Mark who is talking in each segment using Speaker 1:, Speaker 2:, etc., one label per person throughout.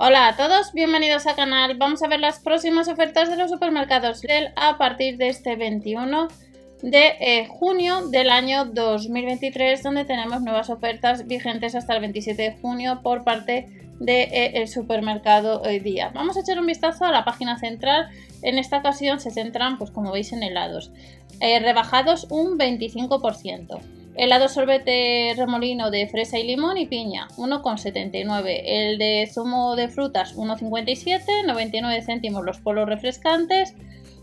Speaker 1: Hola a todos, bienvenidos al canal. Vamos a ver las próximas ofertas de los supermercados Lidl a partir de este 21 de eh, junio del año 2023, donde tenemos nuevas ofertas vigentes hasta el 27 de junio por parte del de, eh, supermercado hoy día. Vamos a echar un vistazo a la página central. En esta ocasión se centran, pues como veis, en helados. Eh, rebajados un 25%. Helado sorbete remolino de fresa y limón y piña, 1,79. El de zumo de frutas, 1,57. 99 céntimos los polos refrescantes.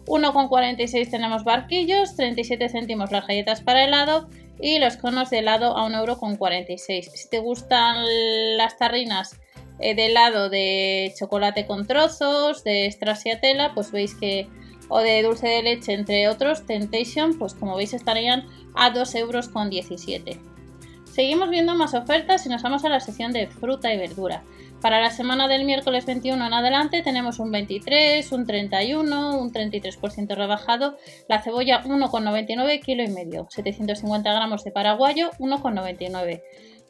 Speaker 1: 1,46 tenemos barquillos, 37 céntimos las galletas para helado y los conos de helado a 1,46€. Si te gustan las tarrinas eh, de helado de chocolate con trozos, de stracciatella, pues veis que o de dulce de leche, entre otros, Temptation, pues como veis estarían a 2,17 euros. Seguimos viendo más ofertas y nos vamos a la sección de fruta y verdura. Para la semana del miércoles 21 en adelante tenemos un 23, un 31, un 33% rebajado, la cebolla 1,99 kilo y medio, 750 gramos de paraguayo 1,99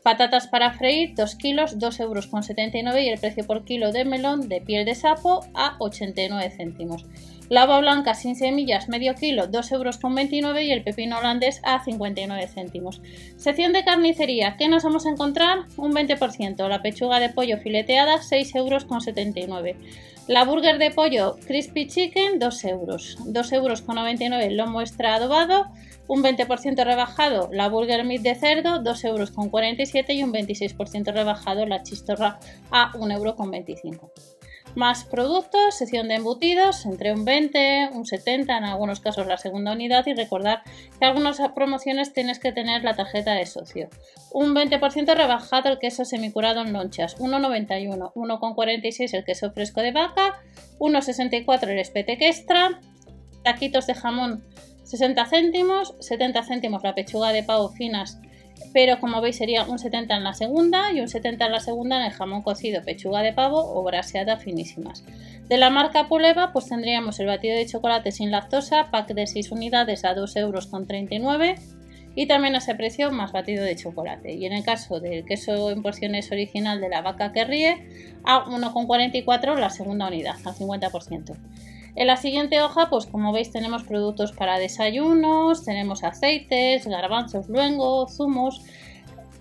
Speaker 1: Patatas para freír 2 kilos, 2,79 euros y el precio por kilo de melón de piel de sapo a 89 céntimos. La uva blanca sin semillas medio kilo 2,29 euros y el pepino holandés a 59 céntimos. Sección de carnicería, ¿qué nos vamos a encontrar? Un 20%. La pechuga de pollo fileteada 6,79 euros. La burger de pollo crispy chicken 2 euros. 2,99 euros el lomo extra adobado un 20% rebajado la Burger Meat de cerdo, 2,47 euros y un 26% rebajado la chistorra a 1,25 euros. Más productos, sección de embutidos, entre un 20, un 70, en algunos casos la segunda unidad y recordar que algunas promociones tienes que tener la tarjeta de socio. Un 20% rebajado el queso semicurado en lonchas, 1,91, 1,46 el queso fresco de vaca, 1,64 el espetec extra, taquitos de jamón 60 céntimos, 70 céntimos la pechuga de pavo finas, pero como veis sería un 70 en la segunda y un 70 en la segunda en el jamón cocido, pechuga de pavo o braseada finísimas. De la marca Puleva pues tendríamos el batido de chocolate sin lactosa, pack de 6 unidades a 2,39 euros y también a ese precio más batido de chocolate. Y en el caso del queso en porciones original de la vaca que ríe, a 1,44 la segunda unidad, al 50%. En la siguiente hoja, pues como veis tenemos productos para desayunos, tenemos aceites, garbanzos luengo, zumos.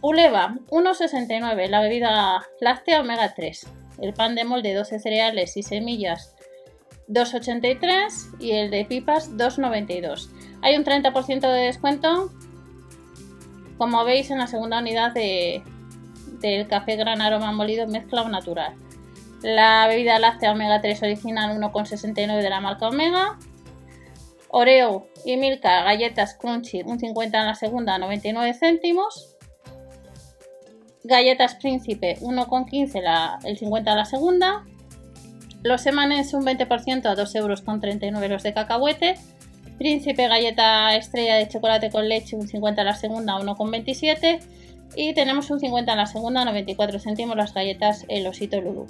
Speaker 1: Uleva, 1,69, la bebida láctea omega 3. El pan de molde 12 cereales y semillas 2,83 y el de pipas 2,92. Hay un 30% de descuento, como veis en la segunda unidad de, del café gran aroma molido mezcla o natural la bebida láctea omega 3 original 1,69 de la marca Omega, Oreo y Milka galletas crunchy un 50 en la segunda 99 céntimos, galletas príncipe 1,15 el 50 en la segunda, los emanes un 20% a 2,39 euros los de cacahuete, príncipe galleta estrella de chocolate con leche un 50 en la segunda 1,27 y tenemos un 50 en la segunda 94 céntimos las galletas el osito Lulu.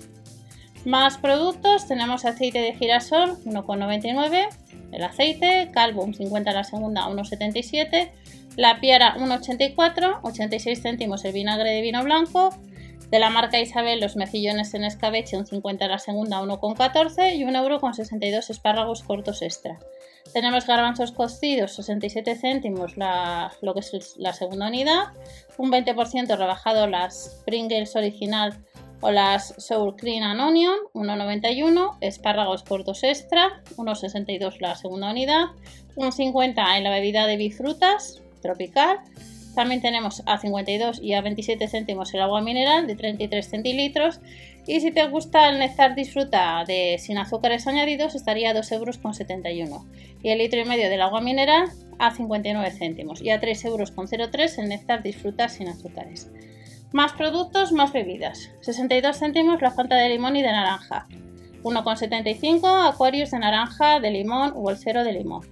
Speaker 1: Más productos, tenemos aceite de girasol 1,99, el aceite, calvo 50 la segunda 1,77, la piara 1,84, 86 céntimos el vinagre de vino blanco, de la marca Isabel los mejillones en escabeche un 50 la segunda 1,14 y 1,62€ espárragos cortos extra. Tenemos garbanzos cocidos 67 céntimos lo que es la segunda unidad, un 20% rebajado las Pringles original o las Sour Cream and Onion 1,91, espárragos cortos extra 1,62 la segunda unidad, 1,50 en la bebida de bifrutas tropical. También tenemos a 52 y a 27 céntimos el agua mineral de 33 centilitros. Y si te gusta el néctar disfruta de sin azúcares añadidos, estaría a 2,71 euros. Y el litro y medio del agua mineral a 59 céntimos. Y a 3,03 euros el néctar disfruta sin azúcares. Más productos, más bebidas. 62 céntimos la Fanta de limón y de naranja. 1,75 Aquarius de naranja, de limón o el cero de limón.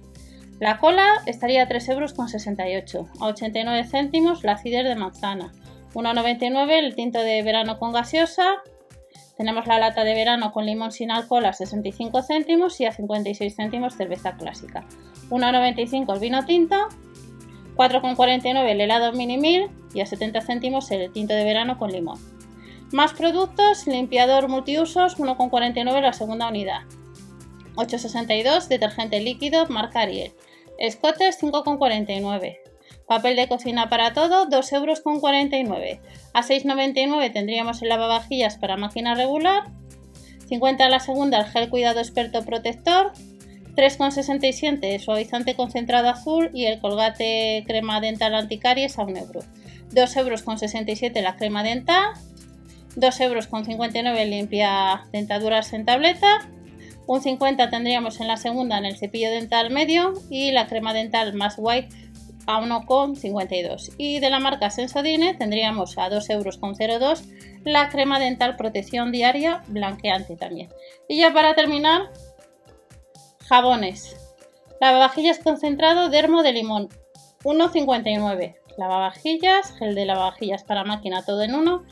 Speaker 1: La cola estaría a 3,68 euros. A 89 céntimos la cider de manzana. 1,99 el tinto de verano con gaseosa. Tenemos la lata de verano con limón sin alcohol a 65 céntimos y a 56 céntimos cerveza clásica. 1,95 el vino tinto 4,49 el helado mini mil y a 70 céntimos el tinto de verano con limón. Más productos, limpiador multiusos 1,49 la segunda unidad. 8,62 detergente líquido marca Ariel. Escotes 5,49. Papel de cocina para todo 2,49 euros. A 6,99 tendríamos el lavavajillas para máquina regular. 50 la segunda el gel cuidado experto protector. 3,67 suavizante concentrado azul y el colgate crema dental anticaries a 1 euro. 2,67 euros la crema dental. 2,59 euros limpia dentaduras en tableta. Un 50 tendríamos en la segunda en el cepillo dental medio y la crema dental más white a 1,52 y de la marca Sensodine tendríamos a 2,02 euros la crema dental protección diaria blanqueante también. Y ya para terminar, jabones. Lavavajillas concentrado dermo de limón 1,59. Lavavajillas, gel de lavavajillas para máquina todo en uno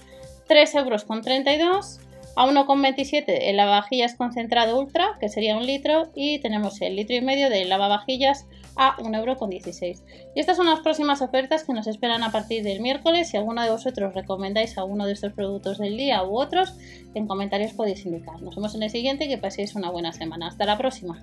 Speaker 1: 3,32 euros a 1,27 el lavavajillas concentrado ultra, que sería un litro, y tenemos el litro y medio de lavavajillas a 1,16€. Y estas son las próximas ofertas que nos esperan a partir del miércoles. Si alguno de vosotros recomendáis alguno de estos productos del día u otros, en comentarios podéis indicar. Nos vemos en el siguiente y que paséis una buena semana. Hasta la próxima.